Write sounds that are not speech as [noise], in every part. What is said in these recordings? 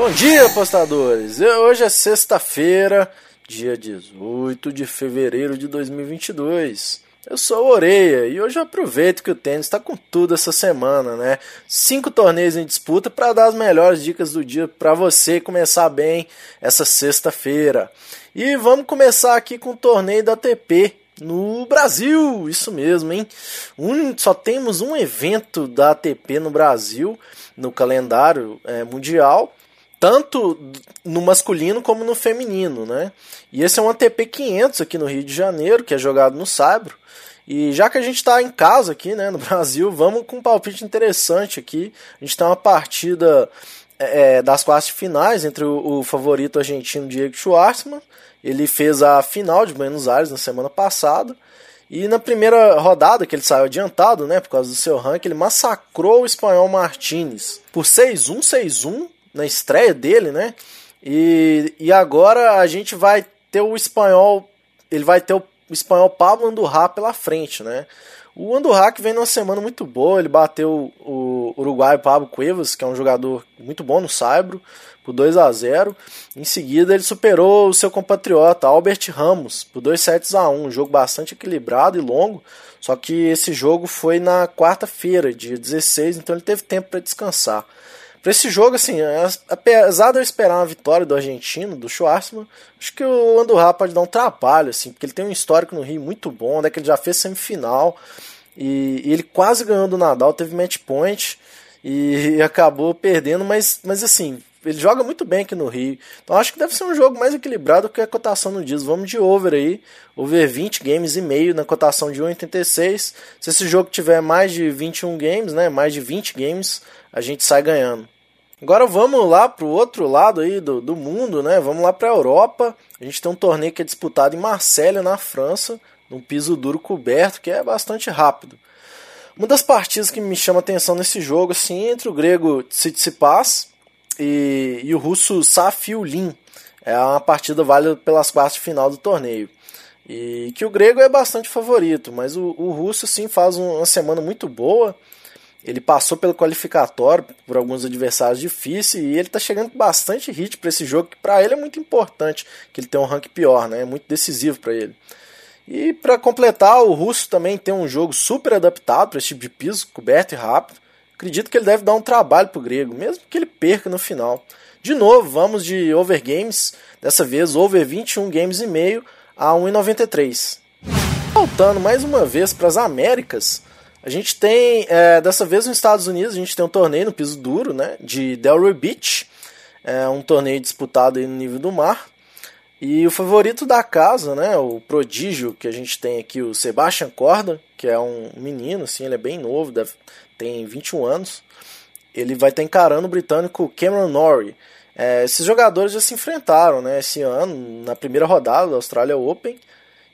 Bom dia, apostadores! Hoje é sexta-feira, dia 18 de fevereiro de 2022. Eu sou o Oreia e hoje eu aproveito que o tênis está com tudo essa semana, né? Cinco torneios em disputa para dar as melhores dicas do dia para você começar bem essa sexta-feira. E vamos começar aqui com o torneio da ATP no Brasil, isso mesmo, hein? Um, só temos um evento da ATP no Brasil no calendário é, mundial tanto no masculino como no feminino, né? E esse é um ATP 500 aqui no Rio de Janeiro, que é jogado no Saibro. E já que a gente está em casa aqui, né, no [laughs] Brasil, vamos com um palpite interessante aqui. A gente tem uma partida é, é, das quartas finais entre o, o, favorito argentino Diego Schwartzman. Ele fez a final de Buenos Aires na semana passada. E na primeira rodada, que ele saiu adiantado, né, por causa do seu ranking, ele massacrou o espanhol Martinez por 6-1, 6-1 na estreia dele, né? E, e agora a gente vai ter o espanhol, ele vai ter o espanhol Pablo Andurra pela frente, né? O Andurra que vem numa semana muito boa, ele bateu o uruguaio Pablo Cuevas, que é um jogador muito bom no Saibro, por 2 a 0. Em seguida, ele superou o seu compatriota Albert Ramos por 2 sets a 1, um jogo bastante equilibrado e longo. Só que esse jogo foi na quarta-feira, dia 16, então ele teve tempo para descansar. Para esse jogo, assim, é, apesar de eu esperar uma vitória do argentino, do Schwarzman, acho que o Andorra pode dar um trabalho, assim, porque ele tem um histórico no Rio muito bom, né, que ele já fez semifinal, e, e ele quase ganhou do Nadal, teve match point, e, [laughs] e acabou perdendo, mas, mas assim, ele joga muito bem aqui no Rio. Então acho que deve ser um jogo mais equilibrado que a cotação no diz. Vamos de over aí, over 20 games e meio na cotação de 1,86. Se esse jogo tiver mais de 21 games, né, mais de 20 games, a gente sai ganhando. Agora vamos lá para o outro lado aí do, do mundo, né? Vamos lá para a Europa. A gente tem um torneio que é disputado em Marselha, na França, num piso duro coberto, que é bastante rápido. Uma das partidas que me chama atenção nesse jogo, assim, entre o grego Tsitsipas e, e o russo Safiulin. É uma partida válida pelas quartas de final do torneio. E que o grego é bastante favorito, mas o, o russo, sim, faz uma semana muito boa ele passou pelo qualificatório por alguns adversários difíceis e ele está chegando com bastante hit para esse jogo, que para ele é muito importante, que ele tem um rank pior, né? É muito decisivo para ele. E para completar, o russo também tem um jogo super adaptado para esse tipo de piso, coberto e rápido. Acredito que ele deve dar um trabalho para o grego, mesmo que ele perca no final. De novo, vamos de over games, dessa vez over 21 games e meio a 1,93. Voltando mais uma vez para as Américas, a gente tem, é, dessa vez nos Estados Unidos, a gente tem um torneio no piso duro, né, de Delray Beach, é um torneio disputado no nível do mar. E o favorito da casa, né, o prodígio que a gente tem aqui, o Sebastian Corda, que é um menino, assim, ele é bem novo, deve, tem 21 anos. Ele vai estar encarando o britânico Cameron Norrie. É, esses jogadores já se enfrentaram né, esse ano, na primeira rodada da Australia Open.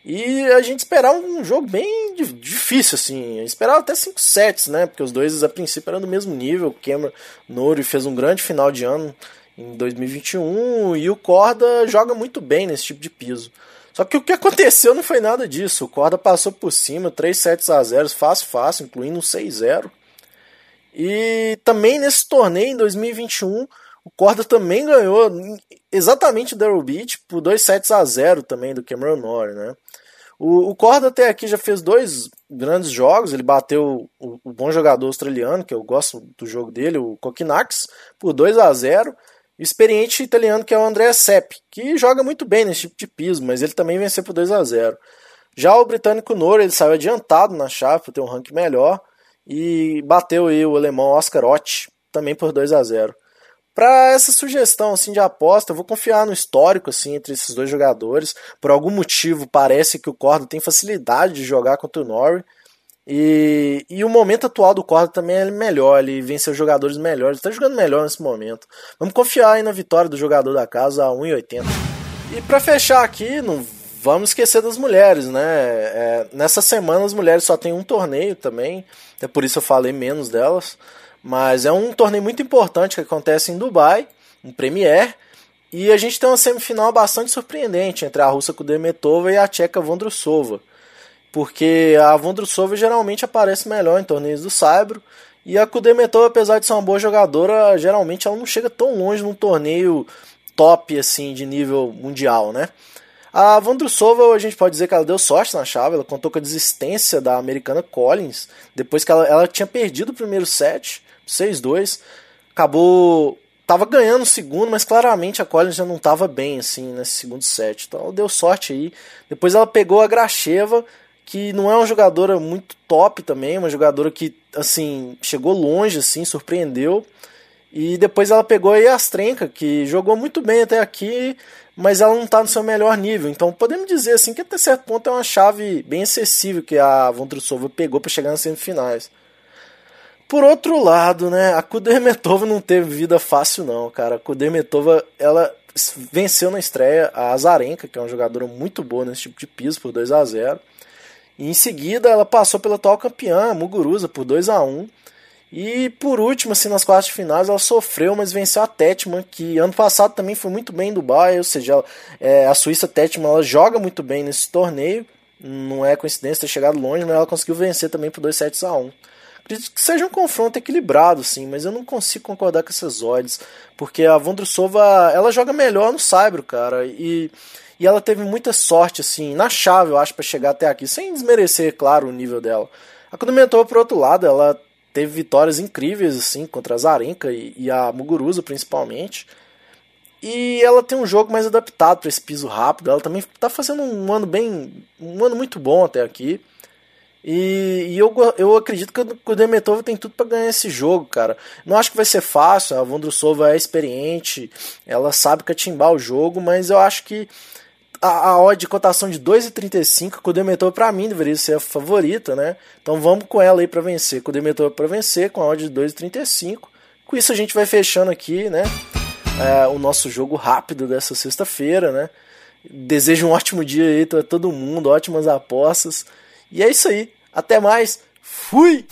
E a gente esperava um jogo bem difícil, assim. Esperava até 5 sets, né? Porque os dois a princípio eram do mesmo nível. O Cameron Nori fez um grande final de ano em 2021 e o Corda joga muito bem nesse tipo de piso. Só que o que [laughs] aconteceu não foi nada disso. O Corda passou por cima, 3 sets a 0, fácil, fácil, incluindo um 6-0. E também nesse torneio em 2021, o Corda também ganhou exatamente o Daryl Beach por 2 sets a 0 também do Cameron Norrie, né? O, Corda até aqui já fez dois grandes jogos. Ele bateu o, o, bom jogador australiano, que eu gosto do jogo dele, o Kokinax, por 2 a 0 o experiente italiano, que é o André Sepp, que joga muito bem nesse tipo de piso, mas ele também venceu por 2 a 0 Já o britânico Nora, ele saiu adiantado na chave por ter um ranking melhor e bateu aí o alemão Oscar Ott, também por 2 a 0 para essa sugestão assim de aposta, eu vou confiar no histórico assim entre esses dois jogadores. Por algum motivo parece que o Corda tem facilidade de jogar contra o Norrie. E, e o momento atual do Corda também é melhor, ele venceu jogadores melhores, está jogando melhor nesse momento. Vamos confiar aí na vitória do jogador da casa a 1,80. E para fechar aqui, não vamos esquecer das mulheres, né? É, nessa semana as mulheres só tem um torneio também, é por isso eu falei menos delas. Mas é um torneio muito importante que acontece em Dubai, um Premier, e a gente tem uma semifinal bastante surpreendente entre a russa Kudermetova e a tcheca Vondrusova. Porque a Vondrusova geralmente aparece melhor em torneios do Saibro E a Kudermetova, apesar de ser uma boa jogadora, geralmente ela não chega tão longe num torneio top assim de nível mundial, né? A Vandrusova, a gente pode dizer que ela deu sorte na chave, ela contou com a desistência da americana Collins, depois que ela, ela tinha perdido o primeiro set, 6-2, acabou tava ganhando o segundo, mas claramente a Collins já não estava bem assim nesse segundo set. Então ela deu sorte aí. Depois ela pegou a Gracheva, que não é uma jogadora muito top também, uma jogadora que assim chegou longe assim, surpreendeu. E depois ela pegou a Yastrenka, que jogou muito bem até aqui, mas ela não está no seu melhor nível. Então podemos dizer assim que até certo ponto é uma chave bem acessível que a Vondrusova pegou para chegar nas semifinais. Por outro lado, né, a Kudermetova não teve vida fácil não, cara. A Kudermetova, ela venceu na estreia a Azarenka, que é uma jogadora muito boa nesse tipo de piso, por 2 a 0 e em seguida ela passou pela atual campeã, Muguruza, por 2 a 1 e por último, assim, nas quartas finais, ela sofreu, mas venceu a Tetman, que ano passado também foi muito bem em Dubai, ou seja, ela, é, a Suíça Tetman ela joga muito bem nesse torneio, não é coincidência ter chegado longe, mas ela conseguiu vencer também por 2 sets a 1 Acredito que seja um confronto equilibrado, sim, mas eu não consigo concordar com essas odds, porque a Vondrusova, ela joga melhor no Saibro, cara, e, e ela teve muita sorte, assim, na chave, eu acho, para chegar até aqui, sem desmerecer, claro, o nível dela. A Kudumentova, por outro lado, ela teve vitórias incríveis, assim, contra a Zarenka e, e a Muguruza, principalmente. E ela tem um jogo mais adaptado para esse piso rápido. Ela também está fazendo um ano bem. um ano muito bom até aqui. E, e eu, eu acredito que o Demetova tem tudo para ganhar esse jogo, cara. Não acho que vai ser fácil. A Vondrusova é experiente, ela sabe catimbar o jogo, mas eu acho que a, a odd de cotação de 2,35, com o Demetor para mim deveria ser a favorita, né? Então vamos com ela aí para vencer, com o Demetor para vencer, com a odd de 2,35. Com isso a gente vai fechando aqui, né? É, o nosso jogo rápido dessa sexta-feira, né? Desejo um ótimo dia aí para todo mundo, ótimas apostas. E é isso aí. Até mais. Fui!